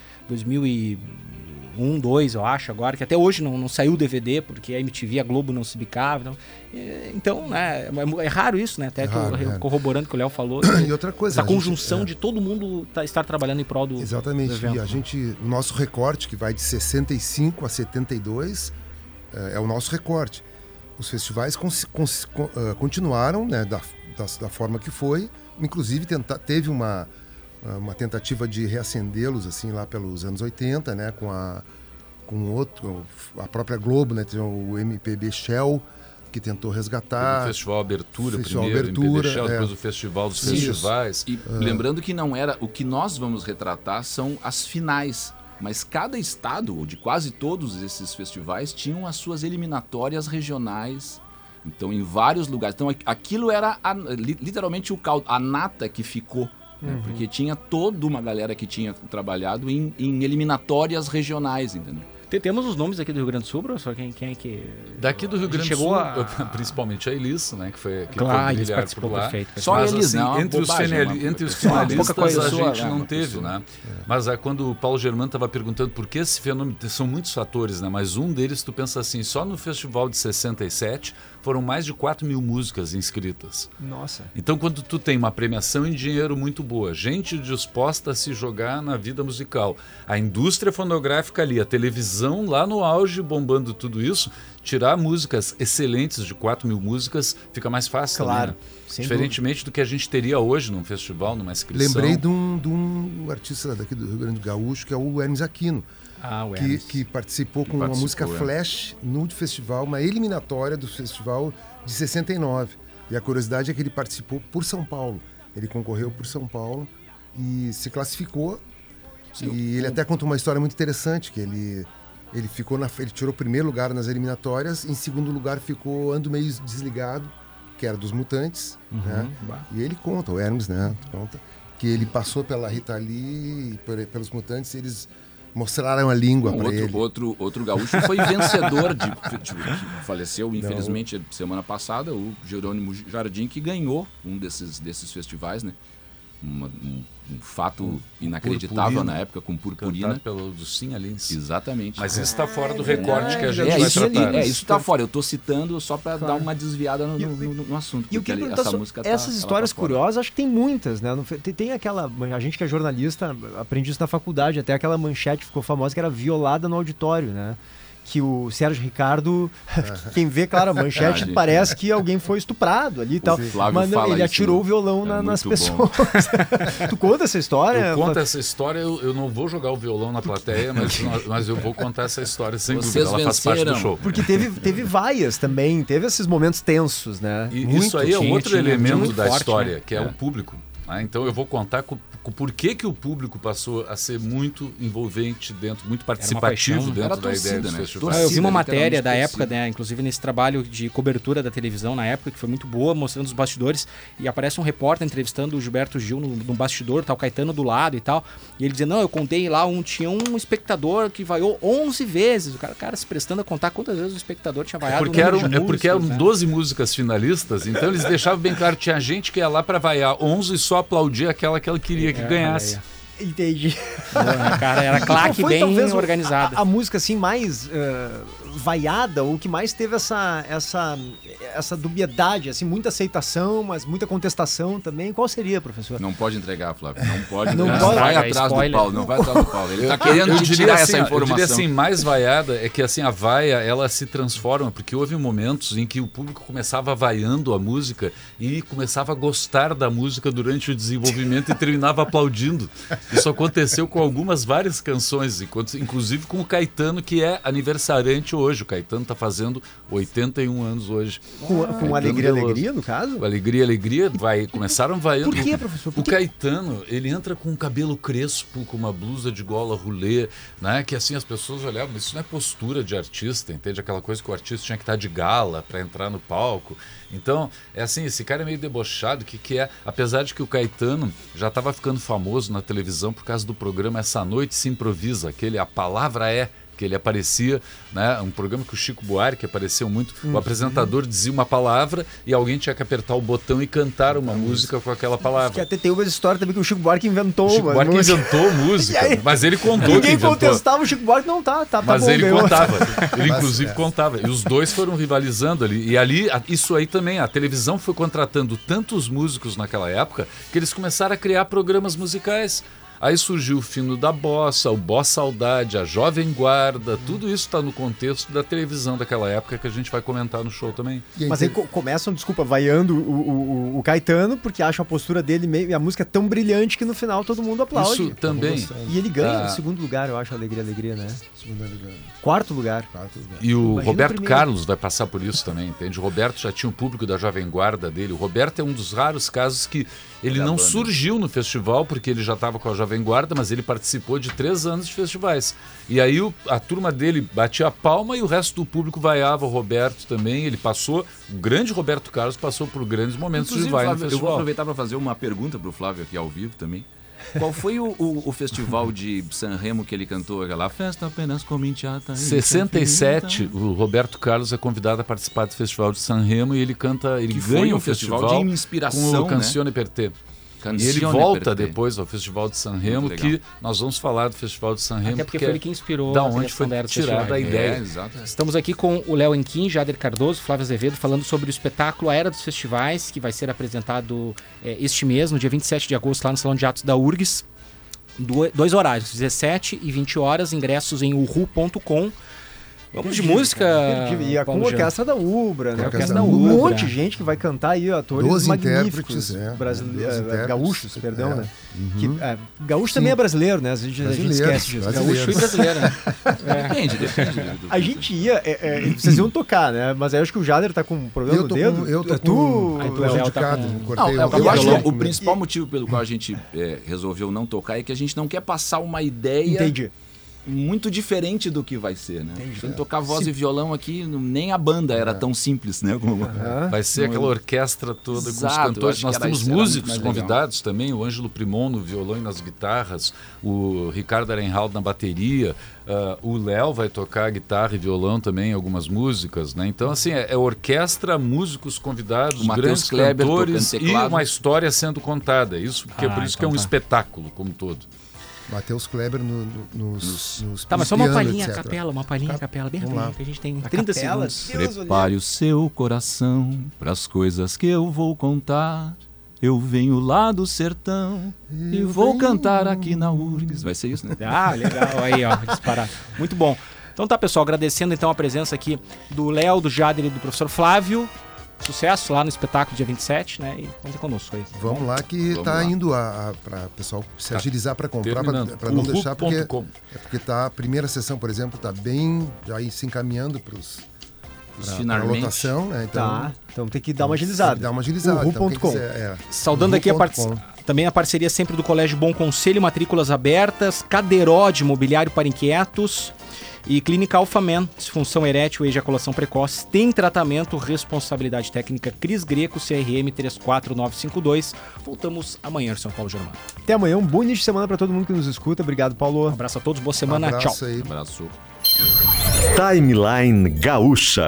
2001, 2, eu acho, agora, que até hoje não, não saiu o DVD, porque a MTV, a Globo não se bicava. Então, é, então né? É, é raro isso, né? Até É que raro, eu- é. corroborando o que o Léo falou. [CLEARS THROAT] E outra coisa, essa a gente- conjunção é. de todo mundo tá- estar trabalhando em prol do. Exatamente. do evento, e a né? gente, o nosso recorte, que vai de 65 a 72, eh, é o nosso recorte. Os festivais cons- cons- con- ah, continuaram né, da, da, da forma que foi, inclusive tenta, teve uma, ah, uma tentativa de reacendê-los assim lá pelos anos 80, né, com a com outro, a própria Globo, né, tinha o MPB Shell que tentou resgatar. o Festival Abertura Festival primeiro, Abertura, MPB Shell, é. depois o Festival dos Isso. Festivais. E lembrando que não era. O que nós vamos retratar são as finais. Mas cada estado, ou de quase todos esses festivais, tinham as suas eliminatórias regionais. Então, em vários lugares. Então, aqu- aquilo era a- li- literalmente o caldo, a nata que ficou. né? Porque tinha toda uma galera que tinha trabalhado em, em eliminatórias regionais, entendeu? Tem- Temos os nomes aqui do Rio Grande do Sul, professor? Quem, quem é que. Daqui do Rio Grande do chegou Sul, a- principalmente a Elis, né, que foi que Claro, foi participou, por lá. perfeito. Só Mas, Elis, assim, não, é entre, os bobagem, uma- entre os pouca finalistas coisa. a gente né, não teve, pessoa. né? Mas é, quando o Paulo Germano estava perguntando por que esse fenômeno, são muitos fatores, né? Mas um deles, tu pensa assim, só no festival de 67 foram mais de 4 mil músicas inscritas. Nossa. Então, quando tu tem uma premiação em dinheiro muito boa, gente disposta a se jogar na vida musical, a indústria fonográfica ali, a televisão lá no auge bombando tudo isso, tirar músicas excelentes de 4 mil músicas fica mais fácil. Claro, né? sem Diferentemente do que a gente teria hoje num festival, numa inscrição. Lembrei de um, de um artista daqui do Rio Grande do Gaúcho, que é o Hermes Aquino. Ah, que, que, participou com uma música é. Flash no festival, uma eliminatória do festival de 69. E a curiosidade é que ele participou por São Paulo. Ele concorreu por São Paulo e se classificou. Sim, e ele até conta uma história muito interessante, que ele ele ficou na, ele tirou o primeiro lugar nas eliminatórias, em segundo lugar ficou Ando Meio Desligado, que era dos Mutantes, uhum, né? E ele conta, o Hermes, né, conta que ele passou pela Rita Lee, pelos Mutantes, eles mostraram a língua para ele. Outro, outro gaúcho foi vencedor de, [LAUGHS] de faleceu infelizmente Não. semana passada, o Jerônimo Jardim que ganhou um desses desses festivais, né? Uma, um, um, fato inacreditável purpurina. na época com purpurina. Cantado pelo Lucim Alins. Exatamente. Mas isso está fora do recorte é, que a gente é, vai isso tratar. Ali, é, isso está fora. Eu estou citando só para claro. dar uma desviada no, no, no, no assunto. E o que ali, essa música tá- Essas tá, histórias tá curiosas, acho que tem muitas, né? Tem, tem, aquela... A gente que é jornalista, aprende isso na faculdade, até aquela manchete ficou famosa que era violada no auditório, né? Que o Sérgio Ricardo, [LAUGHS] quem vê, claro, a manchete ah, parece que alguém foi estuprado ali e tal. Mas não, ele atirou isso, o violão é na, nas pessoas. [LAUGHS] tu conta essa história? Eu conto essa história, eu, eu, não vou jogar o violão na plateia, [LAUGHS] mas, mas eu vou contar essa história sem Vocês dúvida. Ela faz parte do show. Porque teve, teve vaias também, teve esses momentos tensos, né? E, isso aí é outro elemento da forte, história, né? que é, é o público. Ah, então eu vou contar com, com por que, que o público passou a ser muito envolvente dentro, muito participativo paixão, dentro da torcida, ideia dos né? festivais. eu vi uma matéria da época, né, inclusive nesse trabalho de cobertura da televisão na época, que foi muito boa, mostrando os bastidores, e aparece um repórter entrevistando o Gilberto Gil no, no bastidor, tal, Caetano do lado e tal, e ele dizendo, não, eu contei lá, um, tinha um espectador que vaiou 11 vezes, o cara, cara se prestando a contar quantas vezes o espectador tinha vaiado. É porque, eram, músicos, é porque eram né? 12 músicas finalistas, então eles deixavam bem claro, tinha gente que ia lá para vaiar 11 e só aplaudir aquela que ela queria que é, ganhasse. Entendi. Boa, cara, era claque bem organizada. A, a, música assim mais uh, vaiada, ou que mais teve essa, essa, essa dubiedade, assim, muita aceitação, mas muita contestação também. Qual seria, professor? Não pode entregar, Flávio. Não pode. Não pode. Vai atrás spoiler. do Paulo, não vai atrás do Paulo. Ele está querendo eu tirar assim, essa informação. Eu diria assim, mais vaiada é que assim a vaia ela se transforma, porque houve momentos em que o público começava vaiando a música e começava a gostar da música durante o desenvolvimento e terminava aplaudindo. Isso aconteceu com algumas várias canções, inclusive com o Caetano, que é aniversariante hoje. O Caetano está fazendo 81 anos hoje. Com, com Alegria, Alegria, no caso? Alegria, Alegria, vai, começaram vaiando. Por quê, professor? Por o Caetano, ele entra com um cabelo crespo, com uma blusa de gola rolê, né? Que assim as pessoas olhavam, isso não é postura de artista, entende? Aquela coisa que o artista tinha que estar de gala para entrar no palco. Então, é assim, esse cara é meio debochado, que, que é, apesar de que o Caetano já estava ficando famoso na televisão por causa do programa Essa Noite Se Improvisa, aquele A Palavra É, que ele aparecia, né? Um programa que o Chico Buarque apareceu muito. Uhum. O apresentador dizia uma palavra e alguém tinha que apertar o botão e cantar uma música com aquela palavra. Que até tem uma história também que o Chico Buarque inventou. O Chico Buarque música. inventou [LAUGHS] música, aí, mas ele contou Ninguém contestava o Chico Buarque, não tá, tá, tá Mas bom, ele contava, ele [LAUGHS] inclusive é. contava. E os dois foram rivalizando ali. E ali, isso aí também, a televisão foi contratando tantos músicos naquela época que eles começaram a criar programas musicais. Aí surgiu o fino da bossa, o bossa saudade, a jovem guarda, tudo isso está no contexto da televisão daquela época que a gente vai comentar no show também. Mas aí começam, desculpa, vaiando o, o, o, Caetano porque acham a postura dele meio, a música é tão brilhante que no final todo mundo aplaude. Isso também. E ele ganha ah. segundo lugar, eu acho, Alegria, Alegria, né? Segundo lugar. Quarto lugar. Quarto lugar. E o Imagina Roberto Carlos vai passar por isso também, entende? O Roberto já tinha o um público da Jovem Guarda dele. O Roberto é um dos raros casos que ele não surgiu no festival porque ele já estava com a Jovem Guarda, mas ele participou de três anos de festivais. E aí o, a turma dele batia a palma e o resto do público vaiava o Roberto também. Ele passou, o grande Roberto Carlos passou por grandes momentos Inclusive, de vai Flávio, no festival. Eu vou aproveitar para fazer uma pergunta para o Flávio aqui ao vivo também. Qual foi o, o, o, festival de San Remo que ele cantou aquela festa apenas com menteata? 67, o Roberto Carlos é convidado a participar do festival de San Remo e ele canta, ele que ganha o um festival, festival de inspiração com o Cancione né? Perté. E ele volta depois ao Festival de San Remo, que nós vamos falar do Festival de San Remo. Até porque, porque foi ele que inspirou da onde foi tirada a ideia. É, Estamos aqui com o Léo Enquim, Jader Cardoso, Flávio Azevedo, falando sobre o espetáculo A Era dos Festivais, que vai ser apresentado é, este mês, no dia 27 de agosto, lá no Salão de Atos da URGS. Do, dois horários, 17 e 20 horas, ingressos em uhu.com. Vamos de música. E a com a orquestra da Ubra, né? A orquestra da Ubra. Um monte de gente que vai cantar aí, atores Doze magníficos. é. brasileiros, intérpretes. gaúchos, perdão, É. né? Que, é, gaúcho também é brasileiro, né? A gente, a gente esquece disso. Gaúcho e brasileiro, né? [LAUGHS] Depende, depende. do- A gente ia, é, é, vocês iam tocar, né? Mas eu acho que o Jader tá com um problema Eu no dedo. com, eu tô É com tu, Aí tu prejudicado, tá com- eu acho o principal motivo pelo qual a gente é, resolveu não tocar é que a gente não quer passar uma ideia Entendi. Muito diferente do que vai ser, né? Se eu tocar voz e violão aqui, nem a banda era tão simples, né? Como... Vai ser aquela orquestra toda com os Exato, cantores. Nós que temos músicos mais legal. convidados também, o Ângelo Primon no violão e nas guitarras, o Ricardo Arenhaldo na bateria, ah, o Léo vai tocar guitarra e violão também em algumas músicas, né? Então, assim, é, é orquestra, músicos convidados, O grandes Kleber cantores e uma história sendo contada. Isso, porque é Ah, por isso que é então um tá. espetáculo como todo. Matheus Kleber no- no- nos, nos Tá, mas só uma palhinha a capela, uma palhinha a capela, bem rapidinho, que a gente tem A 30 capela, segundos. Deus, Prepare o seu coração pras coisas que eu vou contar. Eu venho lá do sertão e vou cantar aqui na URGS. Vai ser isso, né? [LAUGHS] Ah, legal, aí ó, disparar. Muito bom. Então tá, pessoal, agradecendo então a presença aqui do Léo, do Jader e do professor Flávio. Sucesso lá no espetáculo dia 27, né? E contem conosco aí. Vamos lá que Vamos tá lá. indo a, para pessoal se agilizar para comprar, para não deixar porque Uhu.com. é porque tá a primeira sessão, por exemplo, tá bem já aí se encaminhando para os a Finalmente. lotação, né? Então Tá, então tem que dar uma tem agilizada. que dar uma agilizada. Então, quiser, é, Saudando aqui a part... também a parceria sempre do Colégio Bom Conselho, matrículas abertas, Cadeirode, mobiliário para inquietos e Clínica Alfaman, disfunção erétil e ejaculação precoce, tem tratamento, responsabilidade técnica Cris Greco, CRM 34952. Voltamos amanhã, São Paulo Germano. Até amanhã, um bom início de semana pra todo mundo que nos escuta. Obrigado, Paulo. Um abraço a todos, boa semana, Um abraço tchau. aí. Abraço. Timeline Gaúcha.